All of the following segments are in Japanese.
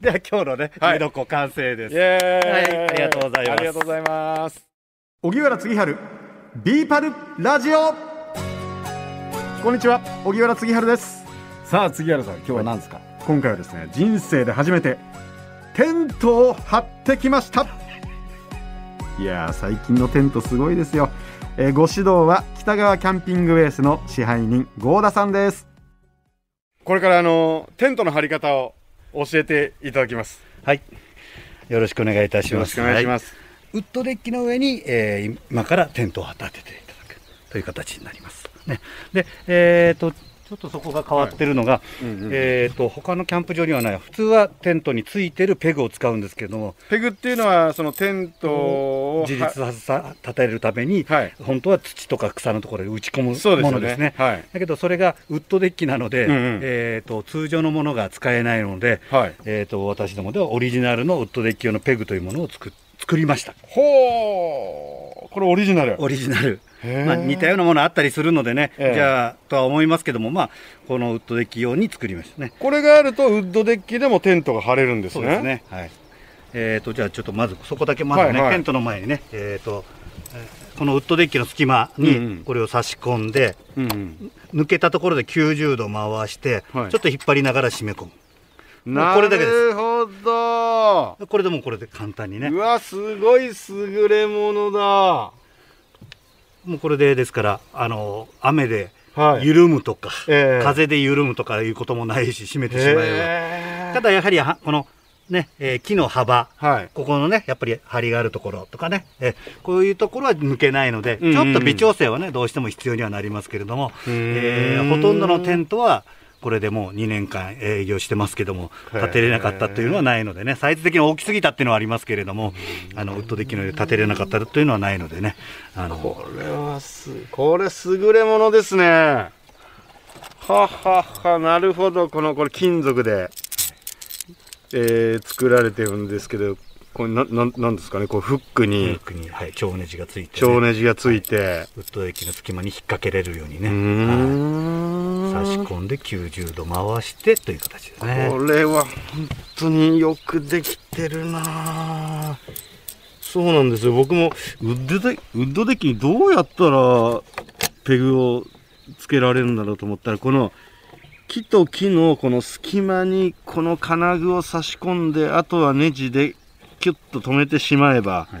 では今日のね、はい。メノコ完成です。はいありがとうございます。ありがとうございます。荻原次春ビーパルラジオ。こんにちは荻原次春です。さあ次原さん今日は何ですか？今回はですね人生で初めてテントを張ってきました。いやー最近のテントすごいですよ、えーご指導は北川キャンピングベースの支配人合田さんです。これからあのテントの張り方を教えていただきますはい。よろしくお願いいたします。よろしくお願いします、ウッドデッキの上に、えー今からテントを立てていただくという形になります。ね、で、えー、とちょっとそこが変わってるのが、うんうんえー、と他のキャンプ場にはない。普通はテントについてるペグを使うんですけどもペグっていうのはそのテントを自立ささ立てるために、はい。本当は土とか草のところで打ち込むものですね。はい。だけどそれがウッドデッキなので、うんうん。えー、と通常のものが使えないので、はい。えー、と私どもではオリジナルのウッドデッキ用のペグというものを作作りました。ほうこれオリジナル。オリジナル。まあ、似たようなものあったりするのでね、ええじゃあとは思いますけども、まあ、このウッドデッキ用に作りましたね。これがあるとウッドデッキでもテントが張れるんですねそうですね。はい。えっ、と、じゃあちょっとまず、そこだけまずね、はいはいテントの前にね、えっ、と、えーこのウッドデッキの隙間にこれを差し込んで、うんうん抜けたところで90度回して、はいちょっと引っ張りながら締め込む。なこれだけでするほどこれでもうこれで簡単にねう。わすごい優れものだもうこれでですから、あの、雨ではい。緩むとか、ええ。風で緩むとかいうこともないし、締めてしまえば。へーただやはりはこのね、えー木の幅、はい。ここのね、やっぱり梁があるところとかね、えーこういうところは抜けないので、うんうん。ちょっと微調整はね、どうしても必要にはなりますけれども、えーほとんどのテントは、これでもう2年間営業してますけども、建てれなかったというのはないのでね、サイズ的に大きすぎたっていうのはありますけれども、あの、ウッドデッキの上で建てれなかったというのはないのでね、あの、これはすこれ優れものですね。はははなるほど。このこれ金属で、えー作られてるんですけどこれなななんですかね？こうフックフにックに、はい、蝶ネジがついて、ね、蝶ネジがついて、ウッドデッキの隙間に引っ掛けれるようにね、うーん。はい差し込んで90度回してという形ですね。これは本当によくできてるなあそうなんですよ。僕もウッドデウッドデッキにどうやったらペグをつけられるんだろうと思ったらこの木と木のこの隙間にこの金具を差し込んであとはネジでキュッと止めてしまえばは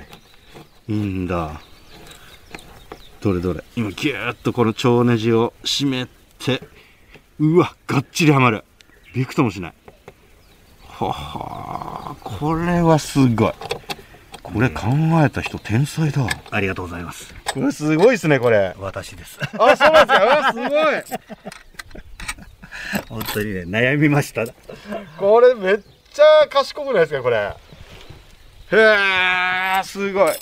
い。いいんだ。どれどれ。今ギューッとこの蝶ネジを締めてうわがっちりはまる。びくともしない。ははこれはすごい。これ考えた人天才だ。ありがとうございます。これすごいですねこれ。私です。あそうなんですかすごい。本当にね、悩みました。これめっちゃ賢くないですかこれ。へえすごい。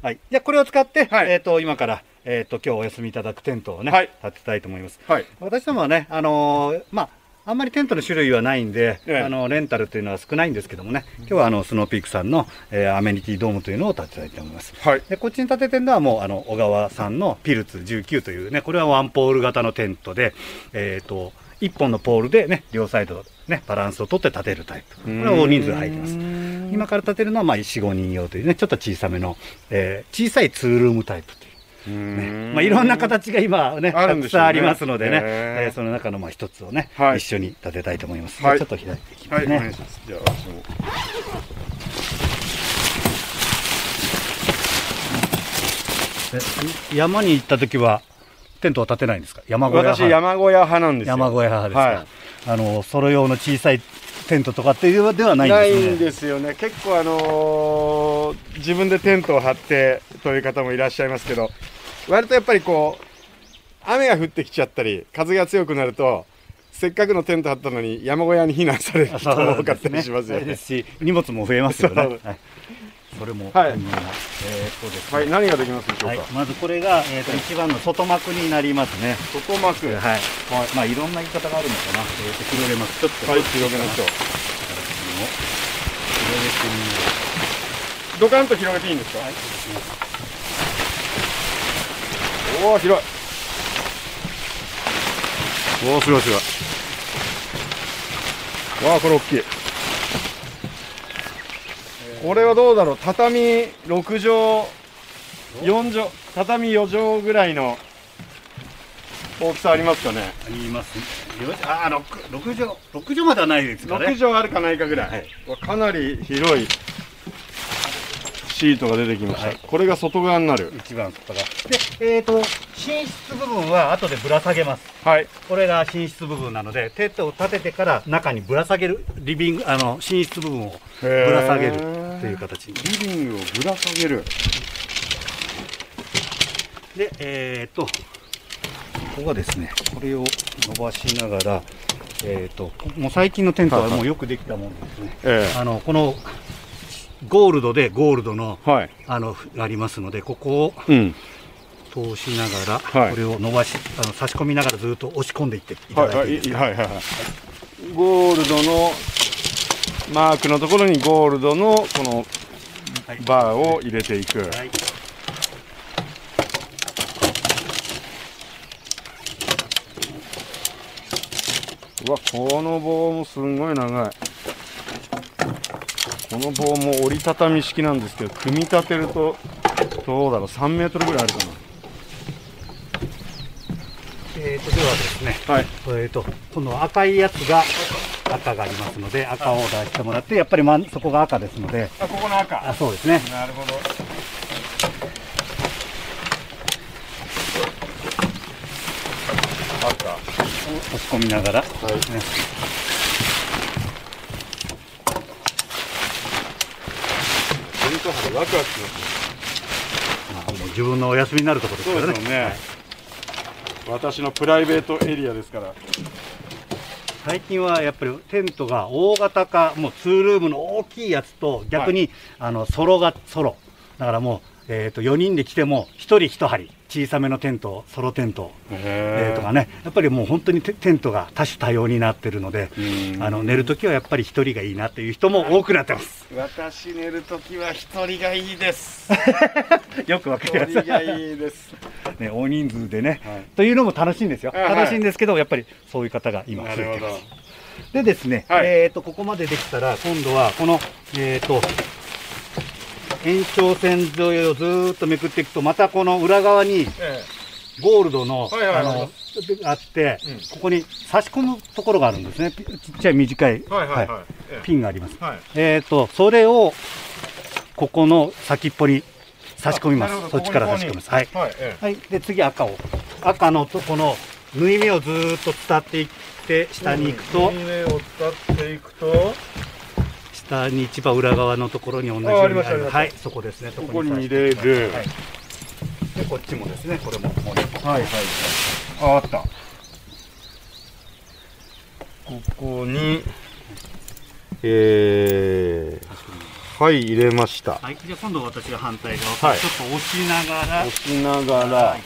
はい。じゃあこれを使って、はい。えっ、と、今から、えっ、と、今日お休みいただくテントをね、はい。立てたいと思います。はい。私どもはね、あのーまあ、あんまりテントの種類はないんで、ええ。あのレンタルというのは少ないんですけどもね、今日はあのスノーピークさんの、えーアメニティドームというのを建てたいと思います。はい。でこっちに建ててるのはもうあの小川さんのピルツ19というねこれはワンポール型のテントで、えー、と1本のポールでね両サイドねバランスをとって建てるタイプ。これは大人数入ってます。今から建てるのはまあ45人用というねちょっと小さめの、えー小さいツールームタイプという。ねまあ、いろんな形が今ね、たくさんありますのでね、えーその中のまあ一つをね、はい一緒に建てたいと思います。はいちょっと開いていきまはい、すね。お願い。じゃあ、私も。で山に行った時はテントは建てないんですか？山小屋派私、山小屋派なんですよ。山小屋派ですか、はいあのソロ用の小さいテントとかっていうのではないんないですねんですよね。結構、あのー自分でテントを張ってという方もいらっしゃいますけど、割とやっぱりこう、雨が降ってきちゃったり、風が強くなると、せっかくのテント張ったのに山小屋に避難される人も多かったりしますよね。ですし荷物も増えますよね。そう。はい、それも、はい。うんえーですね。はい、何ができますでしょうか？はい、まずこれが、えー、と一番の外幕になりますね。外幕。はい、まあいろんな言い方があるのかな、えー、と広げます。ちょっと。はい、広げましょう。広げてみよドカンと広げていいんですか？うはい。そうですねおお、広い。おお、すごいすごい。わあ、これ大きい。これはどうだろう？畳6畳4畳畳4畳ぐらいの大きさありますかね？あります。よあ、六六畳六畳まではないですか6ね。畳あるかないかぐらい、はいかなり広いシートが出てきました、はい。これが外側になる。一番外が。で、えっ、と寝室部分は後でぶら下げます。はい。これが寝室部分なので、テントを立ててから中にぶら下げる。リビングあの寝室部分をぶら下げるという形。に。リビングをぶら下げる。で、えっ、と、ここがですね、これを伸ばしながら、えっ、と、もう最近のテントはもうよくできたものですね。え。あの、この、ゴールドでゴールドの、えはい。あの、ありますので、ここをうん。通しながら、はい。これを伸ばし、あの、差し込みながらずっと押し込んでいっていたはいはいいだいていいですか？はい。はい。はい。ゴールドのマークのところにゴールドのこのはい。バーを入れていく、はい。うわこの棒もすんごい長いこの棒も折りたたみ式なんですけど組み立てるとどうだろう3メートルぐらいあるかえっ、と、ではですね、なはい。えっ、と、この赤いやつが、赤がありますので、赤を出してもらって、やっぱり真んそこが赤ですので、あここの赤。あ、そうですね。なるほど。赤。押し込みながら、はい。ねテント張りワクワクしますねまあもう自分のお休みになるところですそうからね。ですよね、私のプライベートエリアですから最近はやっぱりテントが大型化、もうツールームの大きいやつと、逆に、あのソロがソロ。だからもう、えっ、と、4人で来ても、1人1針、小さめのテント、ソロテント、えーとかね、やっぱりもう本当にテテントが多種多様になってるので、うん。あの寝るときはやっぱり1人がいいなっていう人も多くなってます。私寝るときは一人がいいです。よくわか一ります。人がいいです。ね、大人数でね、はい。というのも楽しいんですよ。楽しいんですけど、やっぱりそういう方が今増えてます。でですね、はい。えっ、と、ここまでできたら、今度はこの、えっ、と、延長線沿いをずーっとめくっていくと、またこの裏側にえゴールドの、あの、あって、うんここに差し込むところがあるんですね。ピちっちゃい短い、えはいはいはい、えピンがあります。えはいえっ、と、それを、ここの先っぽに差し込みますそっちから差し込みます。はい。はいえはい。で、次赤を。赤のとこの縫い目をずーっと伝っていって、下に行くと、右目を伝っていくと下に一番裏側のところに同じようにはい、そこですね。ここに入れる。はい。で、こっちもですね、これももう一個はいはい。ああった。ここにえー、はい入れました。はい、じゃあ今度私が反対側、はい。ちょっと押しながら、押しながらはい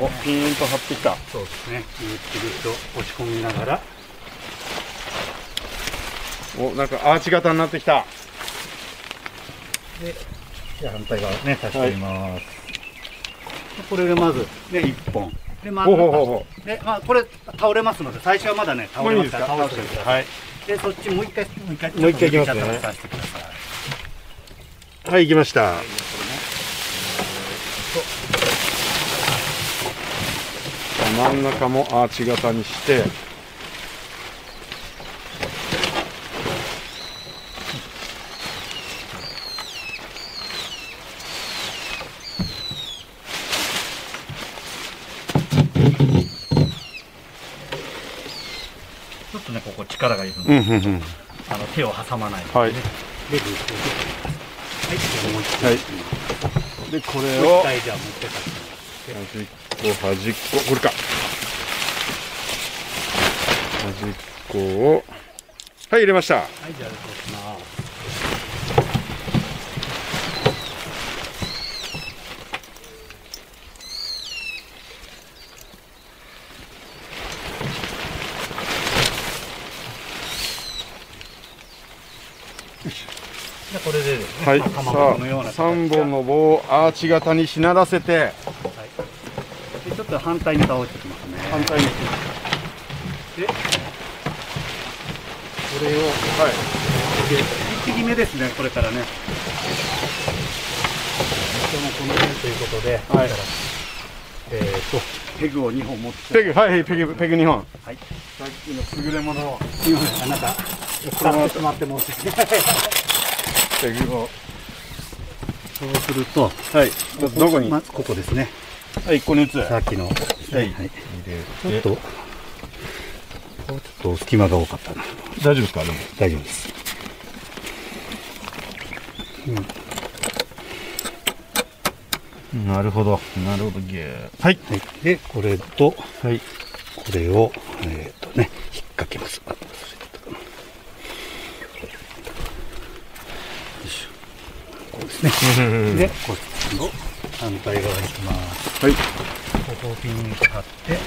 おピーンと張ってきた。そうですね、ぐっと押し込みながら、おなんかアーチ型になってきたで、じゃあ反対側ね、足してみます。でこれでまず、ね、1本。で、真ん中。ほうほうほうほで、まあ、これ倒れますので、最初はまだね、う倒れますから、倒してください。はいで、そっちもう一回、もう一回、もう一回いきますね。はい行きました真ん中もアーチ型にしてちょっとね、ここ力がいるので、うんうんうん。あの手を挟まないようはい。で、はい、じゃあもう一はい。回。でこもうれを。一回じゃあ持ってか端っこ端っここれか。端っこを。はい入れました。はい、じゃあそうします。じゃあこれでですね、はいさぼこのようなあ形が。3本の棒をアーチ型にしならせて。はい、でちょっと反対に倒していきますね。反対に。で、これを、はい。で一匹目ですね、これからね。もこの辺ということで、はい。えっ、と。ペグを2本持ってペグはいはいペグペグ2本。はい。さっきの優れものを。すいませんなんか使ってしまって申し訳ないペグをそうするとはい。どこに？まずここですね。はいここに打つ。はさっきの、はい。はい。はい、ちょっと。ちょっと隙間が多かったな。大丈夫ですか？でも。大丈夫です。なるほど。なるほど。ゲー。はい。はい、でこれとはい。これをえっ、とね引っ掛けますあよいしょこうですねでこっちの反対側に行きます。はい。ここをピンと張って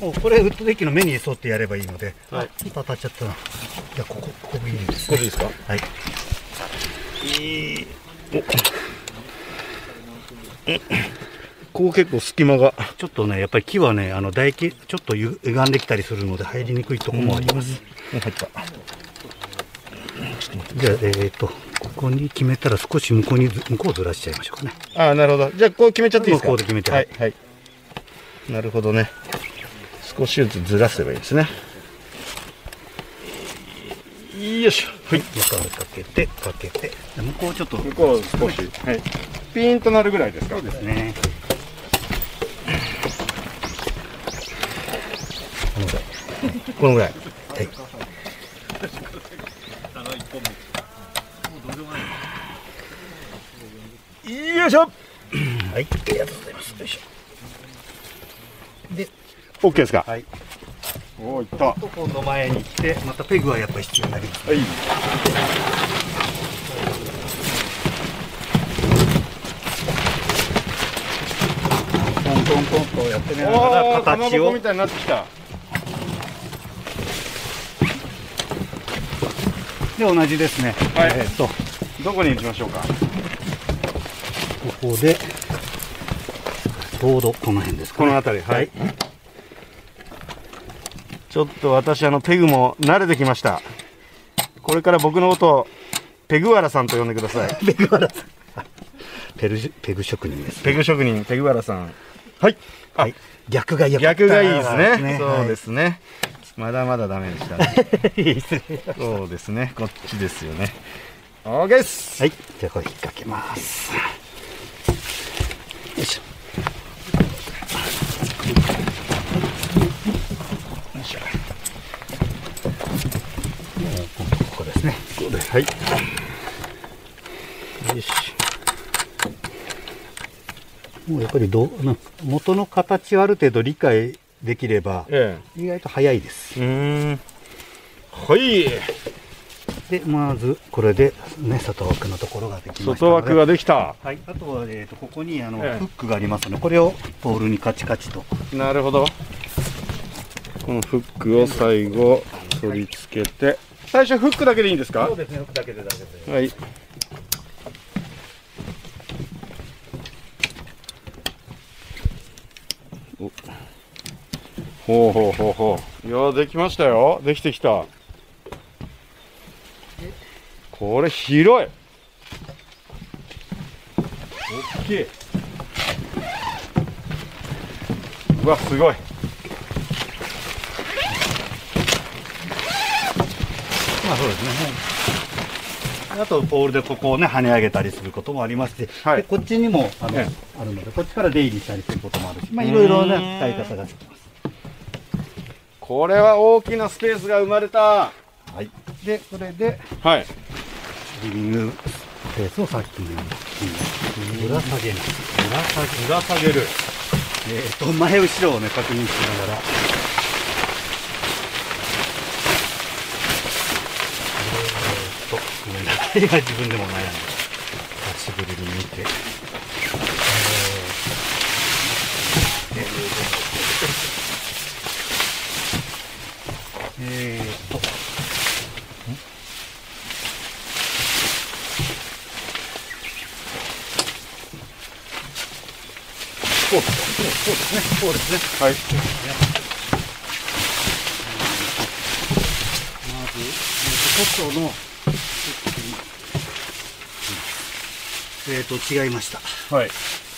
もうこれウッドデッキの目に沿ってやればいいので、はい。ちょっと当たっちゃったな。じゃあここここいいです。ねこれいいですか？はい。ここ結構隙間が。ちょっとねやっぱり木はねあの唾液ちょっとゆ歪んできたりするので入りにくいところもあります。入ったじゃあえっ、とここに決めたら少し向こうにず向こうずらしちゃいましょうかね。ああなるほど。じゃあこう決めちゃっていいですか？こうで決めて。はいはい。なるほどね。少しずつずらせばいいですね。よいしょ。はい。中をかけてかけて。で向こうちょっと。向こう少し。はい。ピーンとなるぐらいですか？そうですね。このぐらい。はいよいしょはい。ありがとうございます。よいしょ。で OK ですか？はい。おおいった。はと今度前に来てまたペグはやっぱり必要になります。い。トントントンとやってみながおらおかま形をぼこみたいになってきた。で同じですね、はい。えっ、と。こどこに行きましょうか？こでちょうどこの辺ですか、ね、この辺りはい。ちょっと私あのペグも慣れてきました。これから僕のことをペグワラさんと呼んでください。ペグワラさん。ペルジペグ職人です、ペグ職人ペグワラさん。はい。あはい、逆が逆がいいですね。そうすですね、まだまだダメでした。ね。そうですね。こっちですよね。OK です。はい、じゃあこれ引っ掛けます。よいしょ。よいしょ。もうここですね。はいよし。もうやっぱりどうな元の形をある程度理解できればえ意外と早いです。はいでまずこれでね外枠のところができました外枠ができた。はい、あとは、えー、とここにあの、ええ。フックがありますのでこれをポールにカチカチと。なるほど。このフックを最後取り付けて。最初フックだけでいいんですか？ですねフックだけで大丈夫です。はい。お。ほうほうほうほう。いやできましたよ。できてきたこれ広い。大きい。うわすごい。まあそうですね。あとポールでここをね跳ね上げたりすることもありますし、はい。でこっちにもあの、えあるのでこっちから出入りしたりすることもあるしまあいろいろね使い方ができます。これは大きなスペースが生まれた。はい。でこれではいリビングスペースをさっきのように。ぶら下げますぶら下げぶら下げる。えー、と前後ろをね確認しながら。えー、とごめんなさい自分でも悩んで久しぶりに見て。えー、えー、とこうですね。そうですね。そうですね。はいまず、えーと、コットの、えっ、と違いましたはい。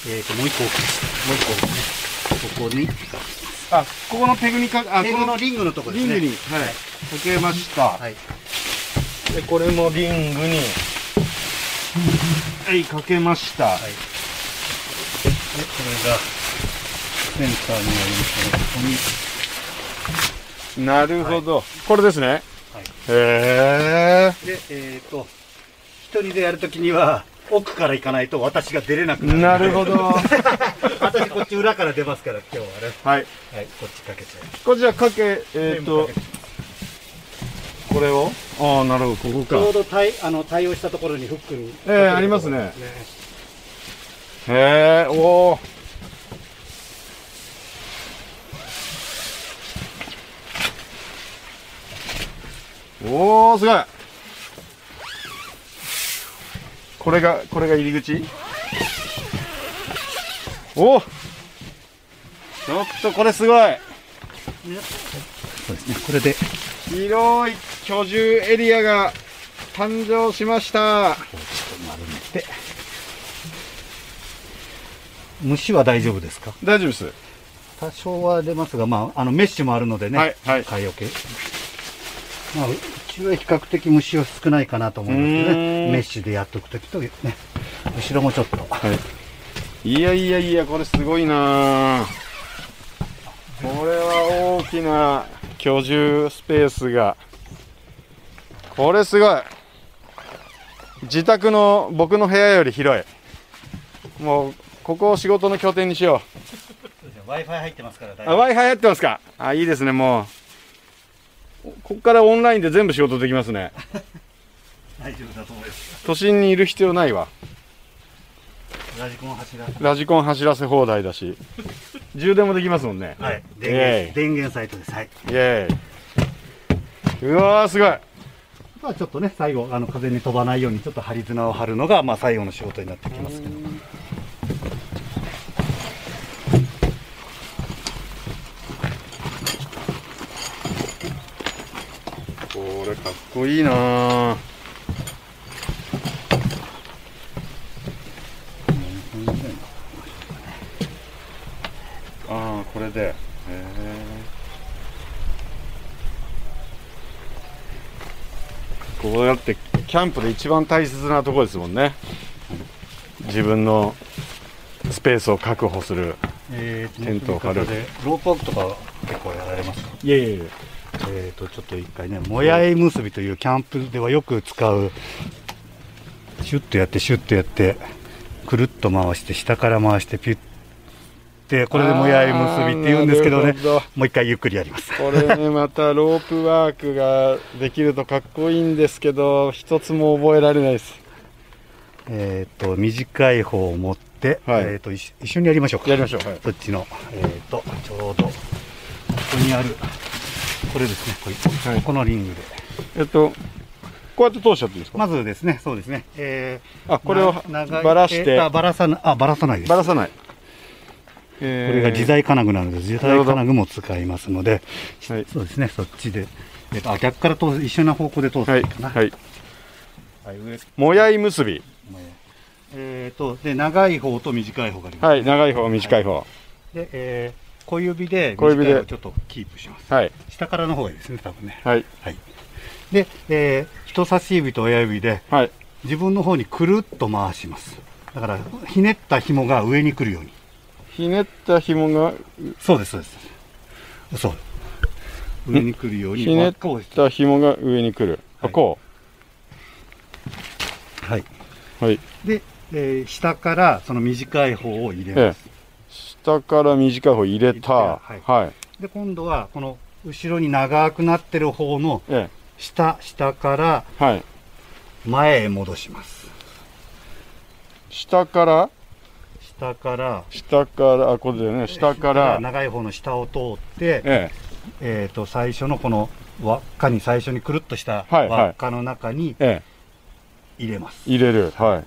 えっ、ともう一個大きいですもう一個ね。ここにあ、ここのペグにか、あ、ペこのグのリングのところですね。リングに、はい。かけました。はいで、これもリングに、はい、かけました。はいれがセンターにありますのでここになるほど。これですね。はいへえ。で、えっ、と、一人でやるときには、奥から行かないと私が出れなくなる。なるほど。私こっち裏から出ますから、今日はね。はい。はい、こっちかけちゃいます。これじゃあかけ、えっ、と、これを？ああ、なるほど、ここちょうか。ど対あの対応したところにフックに。ええありますねへえ、おお。おお、すごい。これが、これが入り口？おおちょっとこれすごいそうですね。これで、広い居住エリアが誕生しましたちょっと丸めて。虫は大丈夫ですか？大丈夫です多少は出ますが、まあ、あの、メッシュもあるのでね。はいはい蚊よけ。まあ、うちは比較的虫は少ないかなと思いますけどね。ん。メッシュでやっとくときとね、後ろもちょっと。い。やいやいやこれすごいな。あこれは大きな居住スペースが。これすごい。自宅の僕の部屋より広い。もうここを仕事の拠点にしよ Wi-Fi 入ってますから w i f i やってますか。あいいですねもうここからオンラインで全部仕事できますね 大丈夫だと思います。都心にいる必要ないわラジコン走らせラジコン走らせ放題だし充電もできますもんねはい。電源、電源サイトです。はい。イエーイうわーすごいまあちょっとね、最後、あの、風に飛ばないようにちょっと針綱を張るのが、まあ最後の仕事になってきますけど。これかっこいいな。あああこれで。へえこうやってキャンプで一番大切なところですもんね。自分のスペースを確保する。えー、テントを張る。で。ロープワークとか結構やられますか？いやいやえーと、ちょっと一回ね、もやい結びというキャンプではよく使う、シュッとやって、シュッとやって、くるっと回して、下から回して、ピュッて、これでもやい結びって言うんですけどねもう一回ゆっくりやります。これねまたロープワークができるとかっこいいんですけど一つも覚えられないですえっと、短い方を持って、はいえっと、一緒一緒にやりましょうか。やりましょうはいそっちの、えっと、ちょうど、ここにある、これですね、こいはい。このリングで。えっとこうやって通しちゃっていいですか、まずですね、そうですね、えーあこれをばらして。えーあばらさな、あ、ばらさないです。ばらさない、こえーれが自在金具なので、自在金具も使いますので、はい。そうですね、そっちで、えっと、あ逆から通す、一緒な方向で通すはいかな。はい。はい。上もやい結び。えっと、で、長い方と短い方があります。はい。長い方短い方。で、えー小指で、小指で。短い方をちょっとキープします。はい下からの方がいいですね、多分ね。はいはい。で、えー人差し指と親指で、はい自分の方にくるっと回します。だから、ひねった紐が上に来るように。ひねった紐がそうです、そうです。そう。上に来るように。ひねった紐が上に来る、あはいこはい。うはいで、えー下からその短い方を入れええます。下から短い方入れたはいはいで、今度はこの後ろに長くなってる方のえ下、下から前へ戻します。下から？下から、下からあこれでね。下から。長い方の下を通って、ええ。っ、と、最初のこの輪っかに最初にくるっとした輪っかの中にええ。入れます。え入れる。はい。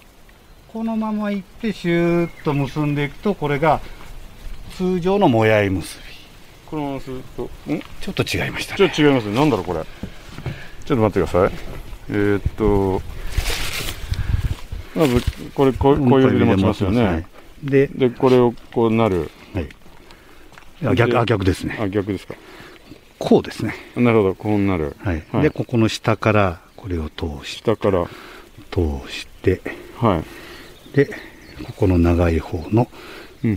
このままいってシューッと結んでいくと、これが通常のもやい結び。このままするとん？ちょっと違いましたちょね。っと違いますね。なんだろうこれ。ちょっと待ってください。えー、っとまずこれこうこういう指で持ちますよはいね。ででこれをこうなる。あ逆であ逆ですね。あ逆ですか。こうですね。なるほどこうなる。はい、はい。でここの下からこれを通し下から。通してはい。でここの長い方の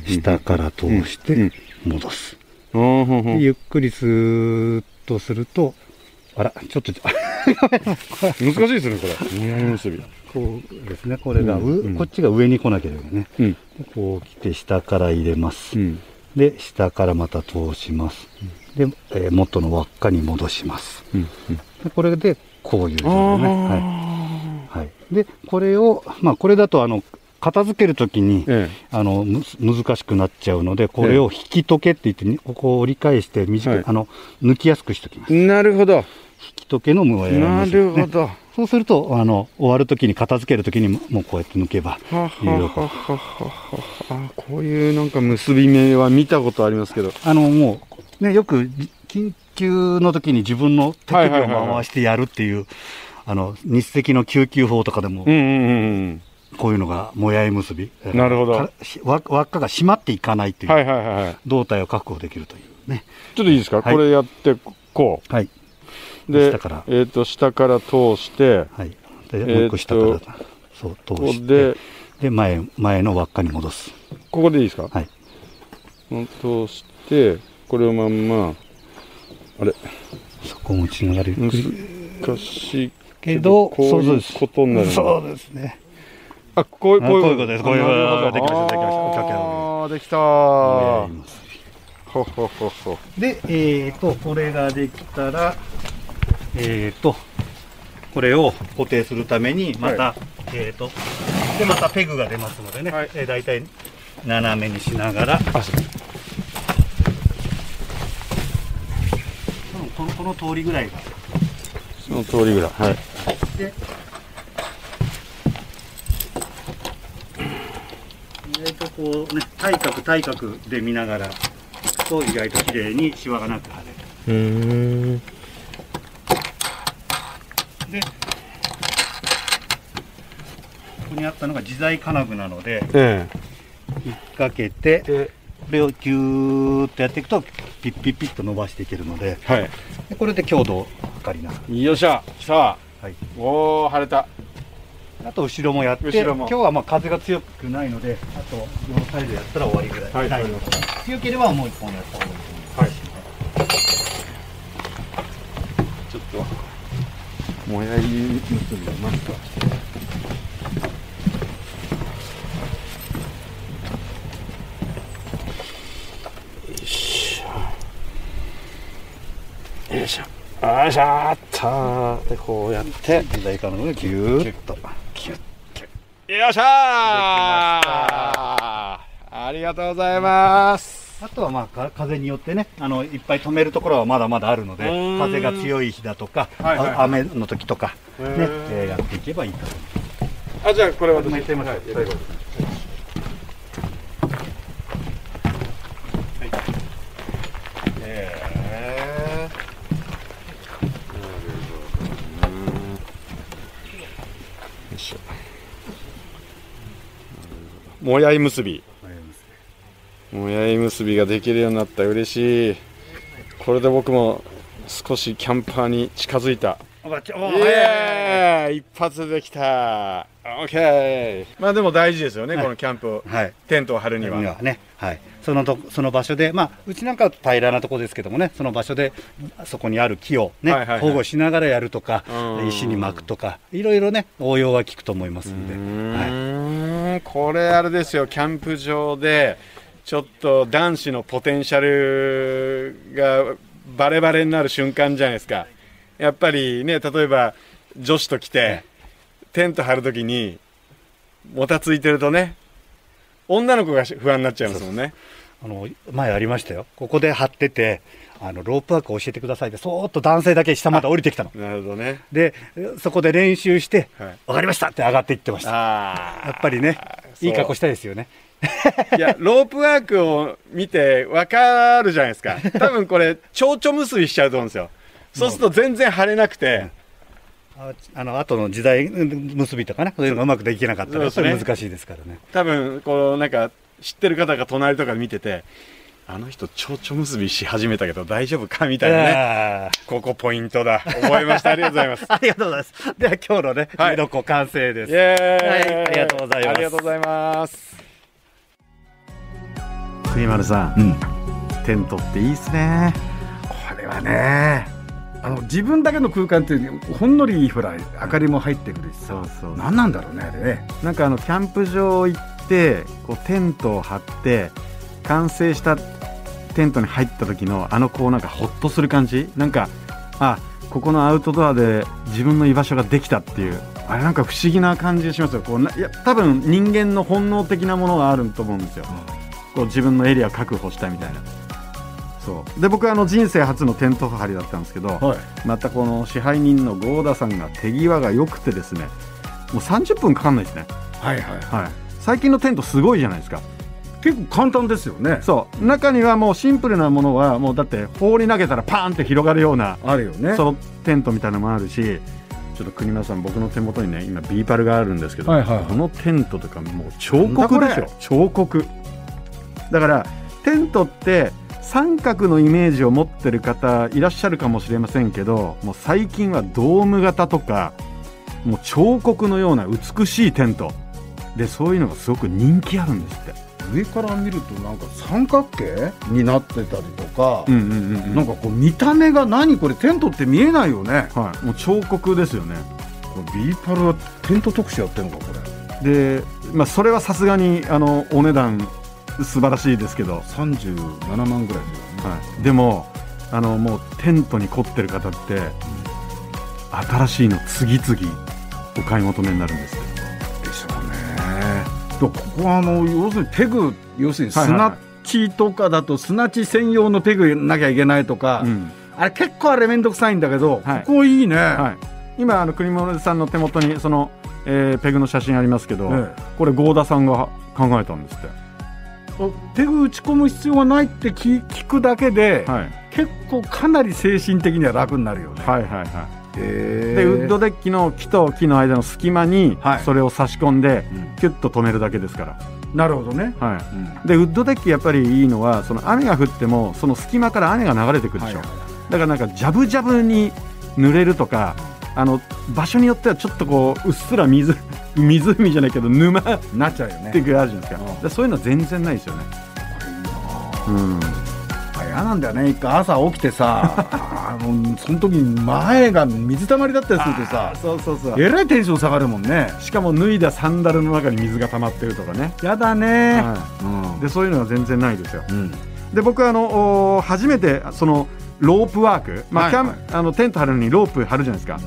下から通しうんて戻す、でゆっくりスーッとするとあらちょっと 難しいですねこれ。結び。こうですね。これが、ううんうん。こっちが上に来なければね。うん。でこう来て下から入れます、うん。で下からまた通します、で、えー元の輪っかに戻します。うんうん。でこれでこういう状態ね、はい。あはい、でこれをまあこれだとあの片付けるときに、えあのむ難しくなっちゃうのでこれを引き解けって言ってにここを折り返して短い、はいあの抜きやすくしておきますえ。なるほど。引き解けの無やなるほど。そうするとあの終わるときに片付けるときにももうこうやって抜けばははははははあこういうなんか結び目は見たことありますけど。あのもうねよくじ緊急の時に自分の手首を回してやるっていうあの日赤の救急法とかでもうんうんうんうん。こういうのがもやい結び。なるほど。輪輪っかが締まっていかないという、はいはいはいはい。胴体を確保できるというね。ちょっといいですか、はい。これやってこはい、う。で、下から。えっ、と、下から通して、はい、でもう一個下から、そう通して。で、で前前の輪っかに戻す。ここでいいですか？はい。通して、これをまんま、あれ、そこを持ちながら難しいけどこういうことになるそうですねあ、こういう、あこういうことです。こういうなるほどできました。できました。できたほほほほ。で、えー、と、これができたら、えー、と、これを固定するために、また、えー、と、で、またペグが出ますのでね、はい。えー、大体斜めにしながら、あ、そう。うんこのこの通りぐらいが、その通りぐらい。はい。で、意外とこうね、対角対角で見ながら、と意外と綺麗にシワがなく貼れる。うーん。で、ここにあったのが自在金具なので、え引っ掛けて、これをギューッとやっていくと、ピッピッピッと伸ばしていけるので、はい。でこれで強度を測りながよっしゃ、来た。ら。はい、おー、晴れた。あと後ろもやって、今日はまあ風が強くないので、あと両サイドやったら終わりぐらい。はいない強ければもう一本やった方がいいと思います。ちょっと、もやい結びがました。よいしょ。よいしょ。っと。で、こうやって。自在金具でギューッと。よっしゃーありがとうございます。あとはまあか風によってねあのいっぱい止めるところはまだまだあるので風が強い日だとか、はいはい雨の時とか、ねえーやっていけばいいと思います。あ、じゃあこれ私。やってみましょうはいやってみましょうへーなるほどなよいしょもやい結び。もやい結び。ができるようになった。嬉しい。これで僕も少しキャンパーに近づいた。一発できた。オッケー。まあでも大事ですよね、はい。このキャンプはい。テントを張るには。にはね、はい、そのとその場所で、まあ、うちなんかは平らなところですけどもね、その場所でそこにある木を、ねはいはいはい。保護しながらやるとかうん、石に巻くとか、いろいろね、応用は効くと思いますんで、うはい、これあれですよ。キャンプ場でちょっと男子のポテンシャルがバレバレになる瞬間じゃないですか。やっぱりね例えば女子と来てテント張るときにもたついてるとね女の子が不安になっちゃいますもんね。あの前ありましたよ、ここで張ってて、あのロープワーク教えてくださいって、そーっと男性だけ下まで降りてきたの。なるほどね。で、そこで練習して、はい。わかりましたって上がっていってました。あやっぱりね、そう。いい格好したいですよね。いやロープワークを見て分かるじゃないですか。多分これ蝶々結びしちゃうと思うんですよ。そうすると全然張れなくてああの後の時代結びとかねそういうのがうまくできなかったらやっぱり難しいですからね。多分こうなんか知ってる方が隣とか見ててあの人蝶々結びし始めたけど大丈夫かみたいなね。ねここポイントだ。覚えました。ありがとうございます。ありがとうございます。では今日のねはい。見どこ完成です。イエーイ、はいありがとうございます。ありがとうございます。杉丸さん、うん。テントっていいっすね。これはねあの自分だけの空間ってほんのりほら明かりも入ってくるしさ。そうそう何なんだろうねあれね。なんかあのキャンプ場行ってこうテントを張って完成したテントに入った時のあのこうなんかホッとする感じ。なんかあここのアウトドアで自分の居場所ができたっていう。あれなんか不思議な感じがしますよ。こうないや多分人間の本能的なものがあると思うんですよ、こう自分のエリアを確保したみたいなそう。で僕はあの人生初のテント張りだったんですけど、はい。またこの支配人の合田さんが手際が良くてですねもう30分かかんないですね。はいはいはい、最近のテントすごいじゃないですか。結構簡単ですよね。そう。中にはもうシンプルなものはもうだって放り投げたらパーンって広がるようなあるよね。ソロテントみたいなのもあるしちょっと国村さん僕の手元にね今ビーパルがあるんですけど、はいはいはい。このテントとかもう彫刻でしょ彫刻。だからテントって三角のイメージを持ってる方いらっしゃるかもしれませんけどもう最近はドーム型とかもう彫刻のような美しいテント。でそういうのがすごく人気あるんですって。上から見るとなんか三角形になってたりとか、うんうんうんうん。なんかこう見た目が何これテントって見えないよね。はい、もう彫刻ですよね。これビーパルはテント特集やってるのかこれ。で、まあ、それはさすがにあのお値段素晴らしいですけど、37万ぐらいですよね。はい、でもあのもうテントに凝ってる方って、新しいの次々お買い求めになるんですよ。でしょうね。だここはあの要するにペグ要するに砂地とかだと砂地専用のペグなきゃいけないとか、うん。あれ結構あれ面倒くさいんだけど、はい。ここいいね、はい、今あの国本さんの手元にその、えーペグの写真ありますけど、えこれ合田さんが考えたんですって、えペグ打ち込む必要がないって聞聞くだけで、はい、結構かなり精神的には楽になるよね、はいはいはい。でウッドデッキの木と木の間の隙間にはい。それを差し込んで、うん。キュッと止めるだけですから、なるほどね、はい、うん。でウッドデッキやっぱりいいのはその雨が降ってもその隙間から雨が流れてくるでしょ、はいはい。だからなんかジャブジャブに濡れるとかあの場所によってはちょっとこううっすら水 湖じゃないけど沼っなっちゃうよね。ていうのあるじゃないですか,、うそういうのは全然ないですよね。うん。あ嫌なんだよね。一回朝起きてさ あのその時に前が水たまりだったりするとさそうそうそう。えらいテンション下がるもんね。しかも脱いだサンダルの中に水が溜まってるとかね、やだね、はうん。い、でそういうのは全然ないですよ。うん。で僕はあのお初めてそのロープワーク、まあキャンはい。はいあのテント張るのにロープ張るじゃないですか、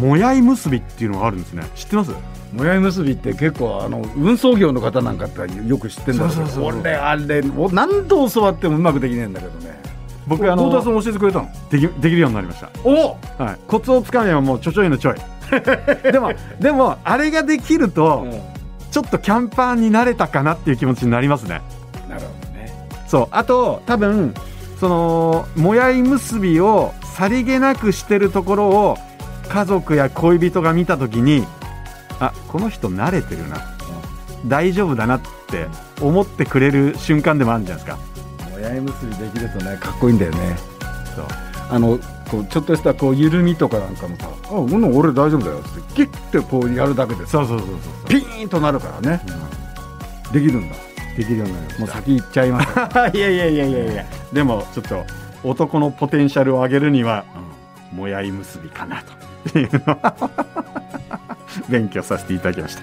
もやい結びっていうのがあるんですね。知ってます？もやい結びって結構あの運送業の方なんかってよく知ってんだけど俺あれお何度教わってもうまくできねえんだけどね。僕あの太田さん教えてくれたの？できできるようになりました。お！はい、コツをつかめばもうちょちょいのちょい。でもでもあれができると、ちょっとキャンパーになれたかなっていう気持ちになりますね。なるほどね。そう。あと多分そのもやい結びをさりげなくしてるところを家族や恋人が見た時にあこの人慣れてるな、大丈夫だなって思ってくれる瞬間でもあるんじゃないですか。もやい結びできるとねかっこいいんだよね。そう。あのこうちょっとしたこう緩みとかなんかもさ「あうん俺大丈夫だよ」ってキュッてこうやるだけでさそうそうそうそうピーンとなるからね、できるんだ。できるようになりました。もう先行っちゃいました、いやいやいやいやいや。でもちょっと男のポテンシャルを上げるには、もやい結びかなというのは勉強させていただきました。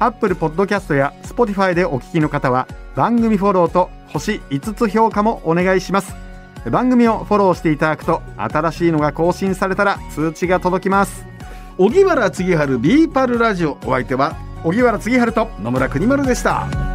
アップルポッドキャストや Spotify でお聞きの方は番組フォローと星5つ評価もお願いします。番組をフォローしていただくと新しいのが更新されたら通知が届きます。荻原次春ビーパルラジオ。お相手は荻原次春と野村国丸でした。